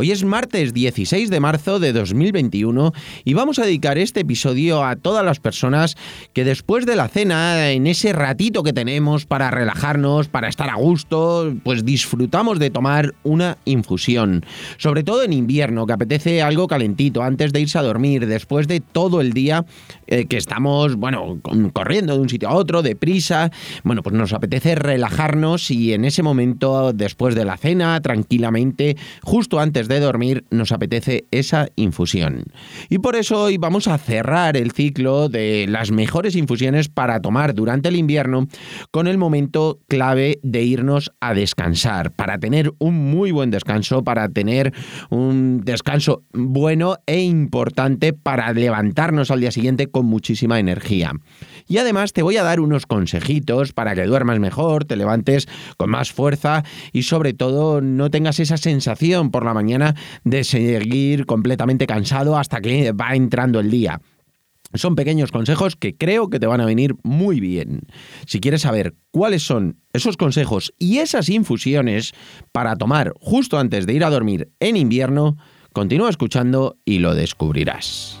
Hoy es martes 16 de marzo de 2021 y vamos a dedicar este episodio a todas las personas que después de la cena, en ese ratito que tenemos para relajarnos, para estar a gusto, pues disfrutamos de tomar una infusión. Sobre todo en invierno, que apetece algo calentito antes de irse a dormir, después de todo el día eh, que estamos, bueno, corriendo de un sitio a otro, deprisa. Bueno, pues nos apetece relajarnos y en ese momento, después de la cena, tranquilamente, justo antes de dormir nos apetece esa infusión. Y por eso hoy vamos a cerrar el ciclo de las mejores infusiones para tomar durante el invierno con el momento clave de irnos a descansar, para tener un muy buen descanso, para tener un descanso bueno e importante para levantarnos al día siguiente con muchísima energía. Y además te voy a dar unos consejitos para que duermas mejor, te levantes con más fuerza y sobre todo no tengas esa sensación por la mañana de seguir completamente cansado hasta que va entrando el día. Son pequeños consejos que creo que te van a venir muy bien. Si quieres saber cuáles son esos consejos y esas infusiones para tomar justo antes de ir a dormir en invierno, continúa escuchando y lo descubrirás.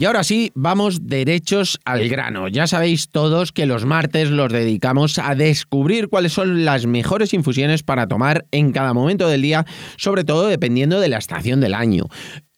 Y ahora sí, vamos derechos al grano. Ya sabéis todos que los martes los dedicamos a descubrir cuáles son las mejores infusiones para tomar en cada momento del día, sobre todo dependiendo de la estación del año.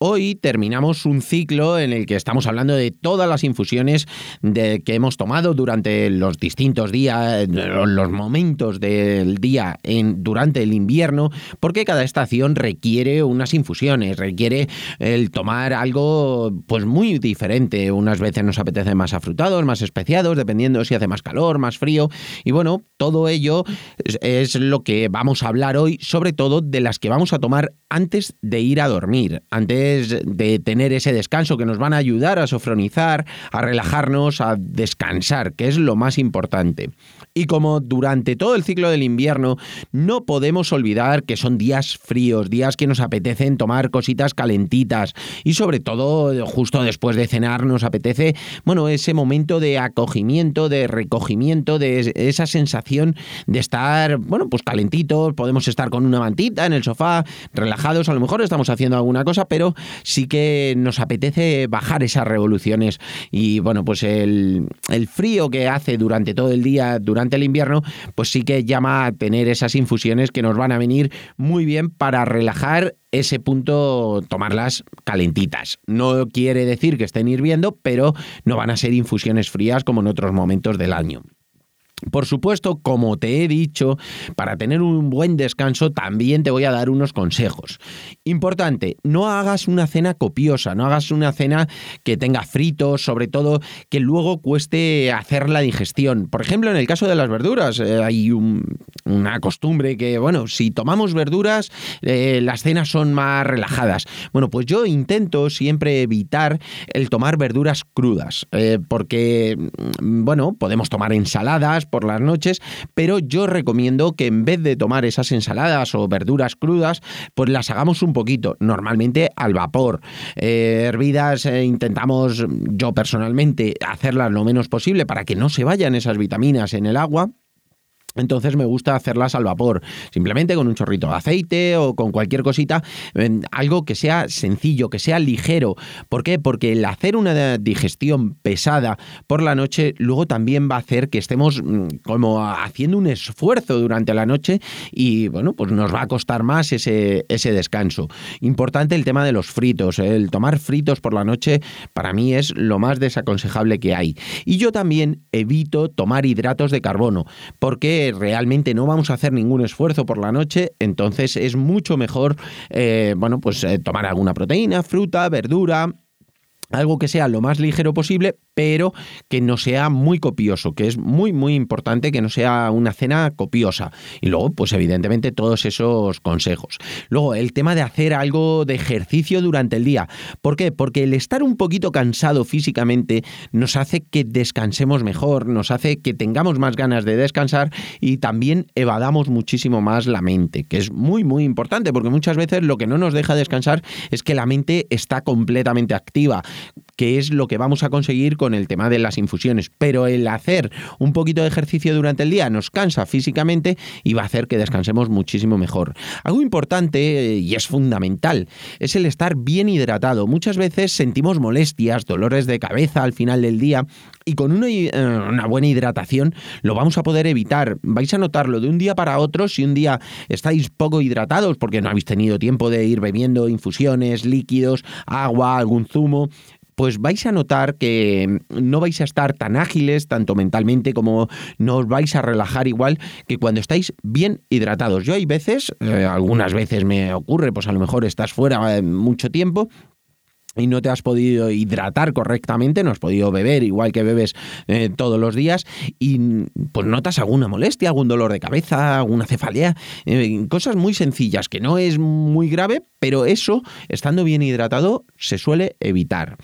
Hoy terminamos un ciclo en el que estamos hablando de todas las infusiones que hemos tomado durante los distintos días, los momentos del día en, durante el invierno, porque cada estación requiere unas infusiones, requiere el tomar algo pues muy diferente. Unas veces nos apetece más afrutados, más especiados, dependiendo si hace más calor, más frío. Y bueno, todo ello es, es lo que vamos a hablar hoy, sobre todo de las que vamos a tomar antes de ir a dormir, antes de tener ese descanso que nos van a ayudar a sofronizar, a relajarnos, a descansar, que es lo más importante. Y como durante todo el ciclo del invierno no podemos olvidar que son días fríos, días que nos apetecen tomar cositas calentitas y sobre todo justo después de cenar nos apetece, bueno, ese momento de acogimiento, de recogimiento, de esa sensación de estar, bueno, pues calentitos, podemos estar con una mantita en el sofá, relajados, a lo mejor estamos haciendo alguna cosa, pero sí que nos apetece bajar esas revoluciones y bueno, pues el, el frío que hace durante todo el día, durante el invierno, pues sí que llama a tener esas infusiones que nos van a venir muy bien para relajar ese punto tomarlas calentitas. No quiere decir que estén hirviendo, pero no van a ser infusiones frías como en otros momentos del año. Por supuesto, como te he dicho, para tener un buen descanso también te voy a dar unos consejos. Importante, no hagas una cena copiosa, no hagas una cena que tenga fritos, sobre todo que luego cueste hacer la digestión. Por ejemplo, en el caso de las verduras, eh, hay una costumbre que, bueno, si tomamos verduras, eh, las cenas son más relajadas. Bueno, pues yo intento siempre evitar el tomar verduras crudas, eh, porque, mm, bueno, podemos tomar ensaladas, por las noches, pero yo recomiendo que en vez de tomar esas ensaladas o verduras crudas, pues las hagamos un poquito, normalmente al vapor. Eh, hervidas eh, intentamos, yo personalmente, hacerlas lo menos posible para que no se vayan esas vitaminas en el agua Entonces me gusta hacerlas al vapor, simplemente con un chorrito de aceite o con cualquier cosita, algo que sea sencillo, que sea ligero. ¿Por qué? Porque el hacer una digestión pesada por la noche luego también va a hacer que estemos mm, como haciendo un esfuerzo durante la noche y bueno, pues nos va a costar más ese, ese descanso. Importante el tema de los fritos, el tomar fritos por la noche para mí es lo más desaconsejable que hay. Y yo también evito tomar hidratos de carbono, porque realmente no vamos a hacer ningún esfuerzo por la noche, entonces es mucho mejor, eh, bueno, pues eh, tomar alguna proteína, fruta, verdura, algo que sea lo más ligero posible, pero que no sea muy copioso, que es muy, muy importante que no sea una cena copiosa. Y luego, pues evidentemente, todos esos consejos. Luego, el tema de hacer algo de ejercicio durante el día. ¿Por qué? Porque el estar un poquito cansado físicamente nos hace que descansemos mejor, nos hace que tengamos más ganas de descansar y también evadamos muchísimo más la mente, que es muy, muy importante, porque muchas veces lo que no nos deja descansar es que la mente está completamente activa que es lo que vamos a conseguir con el tema de las infusiones. Pero el hacer un poquito de ejercicio durante el día nos cansa físicamente y va a hacer que descansemos muchísimo mejor. Algo importante eh, y es fundamental es el estar bien hidratado. Muchas veces sentimos molestias, dolores de cabeza al final del día y con una, eh, una, buena hidratación lo vamos a poder evitar. Vais a notarlo de un día para otro si un día estáis poco hidratados porque no habéis tenido tiempo de ir bebiendo infusiones, líquidos, agua, algún zumo pues vais a notar que no vais a estar tan ágiles, tanto mentalmente como no os vais a relajar igual que cuando estáis bien hidratados. Yo hay veces, eh, algunas veces me ocurre, pues a lo mejor estás fuera eh, mucho tiempo y no te has podido hidratar correctamente, no has podido beber igual que bebes eh, todos los días y pues notas alguna molestia, algún dolor de cabeza, alguna cefalea, eh, cosas muy sencillas que no es muy grave, pero eso, estando bien hidratado, se suele evitar.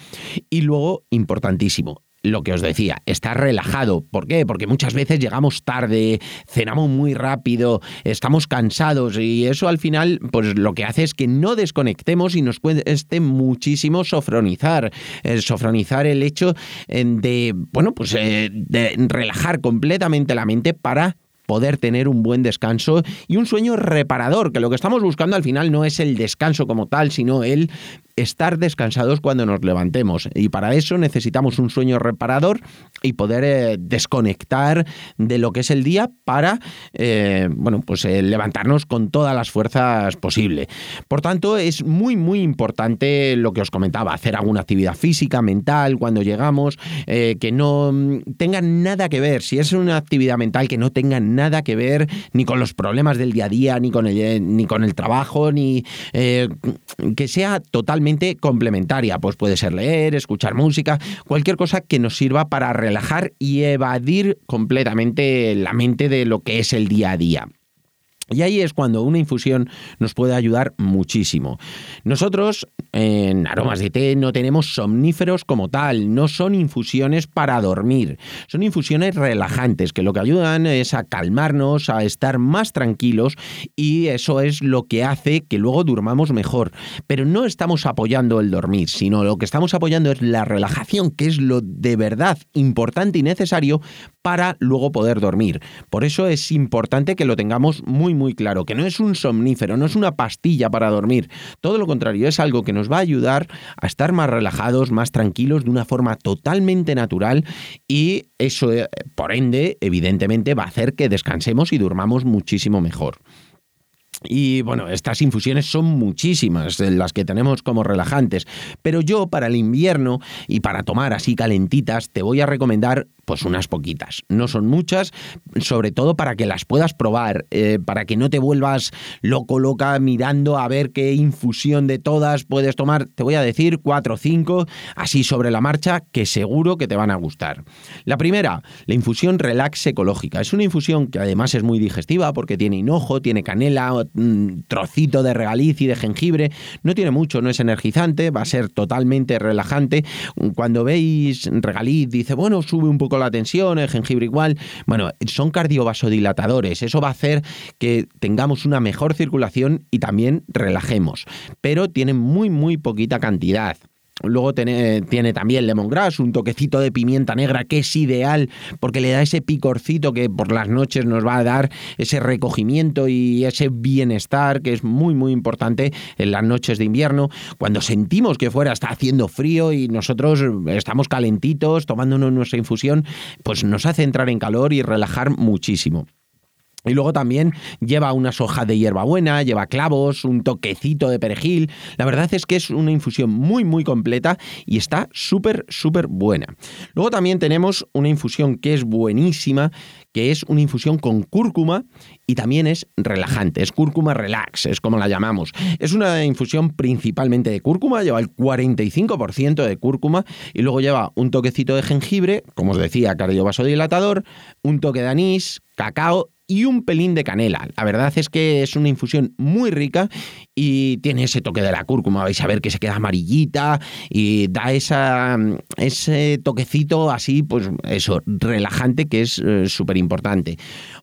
Y luego, importantísimo, lo que os decía, estar relajado. ¿Por qué? Porque muchas veces llegamos tarde, cenamos muy rápido, estamos cansados y eso al final, pues lo que hace es que no desconectemos y nos cueste muchísimo sofronizar. Eh, sofronizar el hecho eh, de, bueno, pues eh, de relajar completamente la mente para poder tener un buen descanso y un sueño reparador, que lo que estamos buscando al final no es el descanso como tal, sino el estar descansados cuando nos levantemos. Y para eso necesitamos un sueño reparador y poder eh, desconectar de lo que es el día para eh, bueno, pues, eh, levantarnos con todas las fuerzas posible. Por tanto, es muy, muy importante lo que os comentaba, hacer alguna actividad física, mental, cuando llegamos, que no mm, tenga nada que ver, si es una actividad mental que no tenga nada que ver ni con los problemas del día a día, ni con el, ni con el trabajo, ni que sea totalmente complementaria. Pues puede ser leer, escuchar música, cualquier cosa que nos sirva para relajar y evadir completamente la mente de lo que es el día a día. Y ahí es cuando una infusión nos puede ayudar muchísimo. Nosotros en aromas de té no tenemos somníferos como tal, no son infusiones para dormir, son infusiones relajantes que lo que ayudan es a calmarnos, a estar más tranquilos y eso es lo que hace que luego durmamos mejor. Pero no estamos apoyando el dormir, sino lo que estamos apoyando es la relajación, que es lo de verdad importante y necesario para luego poder dormir. Por eso es importante que lo tengamos muy muy claro, que no es un somnífero, no es una pastilla para dormir, todo lo contrario, es algo que nos va a ayudar a estar más relajados, más tranquilos, de una forma totalmente natural y eso, eh, por ende, evidentemente va a hacer que descansemos y durmamos muchísimo mejor. Y bueno, estas infusiones son muchísimas eh, las que tenemos como relajantes, pero yo para el invierno y para tomar así calentitas te voy a recomendar pues unas poquitas. No son muchas, sobre todo para que las puedas probar, eh, para que no te vuelvas loco, loca mirando a ver qué infusión de todas puedes tomar. Te voy a decir cuatro o cinco, así sobre la marcha, que seguro que te van a gustar. La primera, la infusión Relax Ecológica. Es una infusión que además es muy digestiva porque tiene hinojo, tiene canela, un trocito de regaliz y de jengibre. No tiene mucho, no es energizante, va a ser totalmente relajante. Cuando veis regaliz, dice, bueno, sube un poco la tensión, el jengibre igual. Bueno, son cardiovasodilatadores. Eso va a hacer que tengamos una mejor circulación y también relajemos. Pero tienen muy, muy poquita cantidad. Luego tiene, tiene también lemongrass, un toquecito de pimienta negra que es ideal porque le da ese picorcito que por las noches nos va a dar ese recogimiento y ese bienestar que es muy muy importante en las noches de invierno, cuando sentimos que fuera está haciendo frío y nosotros estamos calentitos tomándonos nuestra infusión, pues nos hace entrar en calor y relajar muchísimo. Y luego también lleva unas hojas de hierbabuena, lleva clavos, un toquecito de perejil. La verdad es que es una infusión muy, muy completa y está súper, súper buena. Luego también tenemos una infusión que es buenísima, que es una infusión con cúrcuma y también es relajante. Es cúrcuma relax, es como la llamamos. Es una infusión principalmente de cúrcuma, lleva el 45% de cúrcuma y luego lleva un toquecito de jengibre, como os decía, cardiovasodilatador, un toque de anís, cacao y un pelín de canela. La verdad es que es una infusión muy rica y tiene ese toque de la cúrcuma. Vais a ver que se queda amarillita y da esa, ese toquecito así, pues eso, relajante que es eh, súper importante.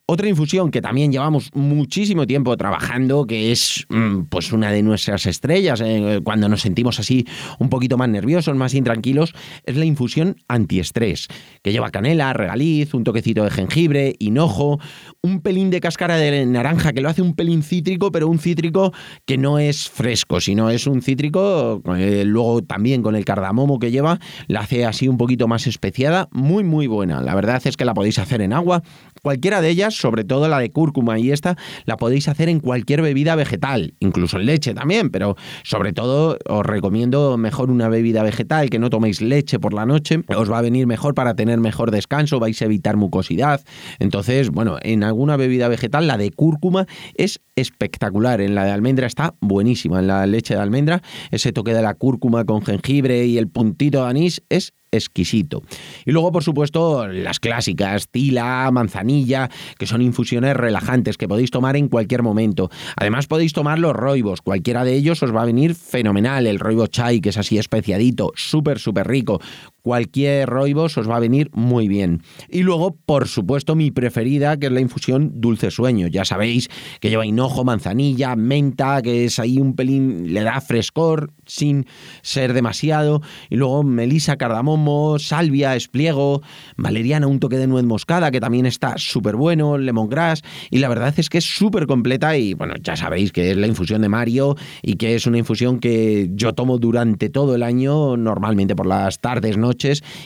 Otra infusión que también llevamos muchísimo tiempo trabajando, que es mm, pues una de nuestras estrellas eh, cuando nos sentimos así un poquito más nerviosos, más intranquilos, es la infusión antiestrés, que lleva canela, regaliz, un toquecito de jengibre, hinojo, un pelín de cáscara de naranja que lo hace un pelín cítrico, pero un cítrico que no es fresco, sino es un cítrico, eh, luego también con el cardamomo que lleva, la hace así un poquito más especiada, muy muy buena. La verdad es que la podéis hacer en agua, cualquiera de ellas, sobre todo la de cúrcuma y esta, la podéis hacer en cualquier bebida vegetal, incluso en leche también, pero sobre todo os recomiendo mejor una bebida vegetal, que no toméis leche por la noche, os va a venir mejor para tener mejor descanso, vais a evitar mucosidad. Entonces, bueno, en alguna bebida vegetal, la de cúrcuma es espectacular. En la de almendra está buenísima. En la leche de almendra, ese toque de la cúrcuma con jengibre y el puntito de anís es exquisito. Y luego, por supuesto, las clásicas, tila, manzanilla, que son infusiones relajantes que podéis tomar en cualquier momento. Además, podéis tomar los roibos, cualquiera de ellos os va a venir fenomenal. El roibo chai, que es así especiadito, súper, súper rico cualquier roibos os va a venir muy bien. Y luego, por supuesto, mi preferida, que es la infusión dulce sueño. Ya sabéis que lleva hinojo, manzanilla, menta, que es ahí un pelín, le da frescor sin ser demasiado. Y luego melisa, cardamomo, salvia, espliego, valeriana, un toque de nuez moscada, que también está súper bueno, lemongrass. Y la verdad es que es súper completa y bueno, ya sabéis que es la infusión de Mario y que es una infusión que yo tomo durante todo el año, normalmente por las tardes,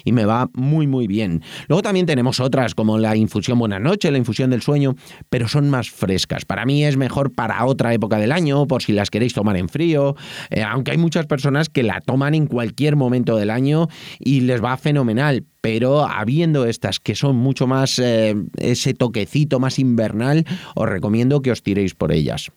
y me va muy muy bien. Luego también tenemos otras como la infusión Buenas noches, la infusión del sueño, pero son más frescas. Para mí es mejor para otra época del año, por si las queréis tomar en frío, eh, aunque hay muchas personas que la toman en cualquier momento del año y les va fenomenal, pero habiendo estas que son mucho más eh, ese toquecito más invernal, os recomiendo que os tiréis por ellas.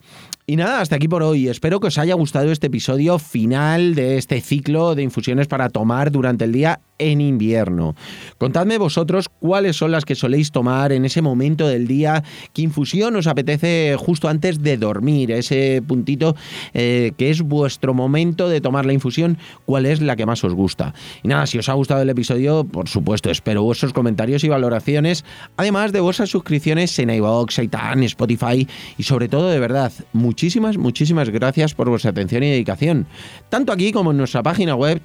Y nada, hasta aquí por hoy. Espero que os haya gustado este episodio final de este ciclo de infusiones para tomar durante el día en invierno. Contadme vosotros cuáles son las que soléis tomar en ese momento del día, qué infusión os apetece justo antes de dormir, ese puntito eh, que es vuestro momento de tomar la infusión, cuál es la que más os gusta. Y nada, si os ha gustado el episodio, por supuesto, espero vuestros comentarios y valoraciones, además de vuestras suscripciones en iVoox, iTunes, Spotify y sobre todo, de verdad, muchísimas, muchísimas gracias por vuestra atención y dedicación, tanto aquí como en nuestra página web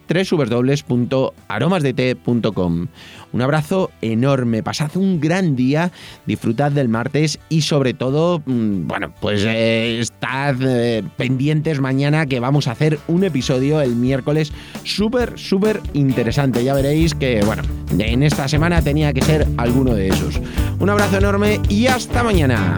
un abrazo enorme, pasad un gran día, disfrutad del martes y sobre todo, mm, bueno, pues eh, estad eh, pendientes mañana que vamos a hacer un episodio el miércoles súper, súper interesante. Ya veréis que, bueno, en esta semana tenía que ser alguno de esos. Un abrazo enorme y hasta mañana.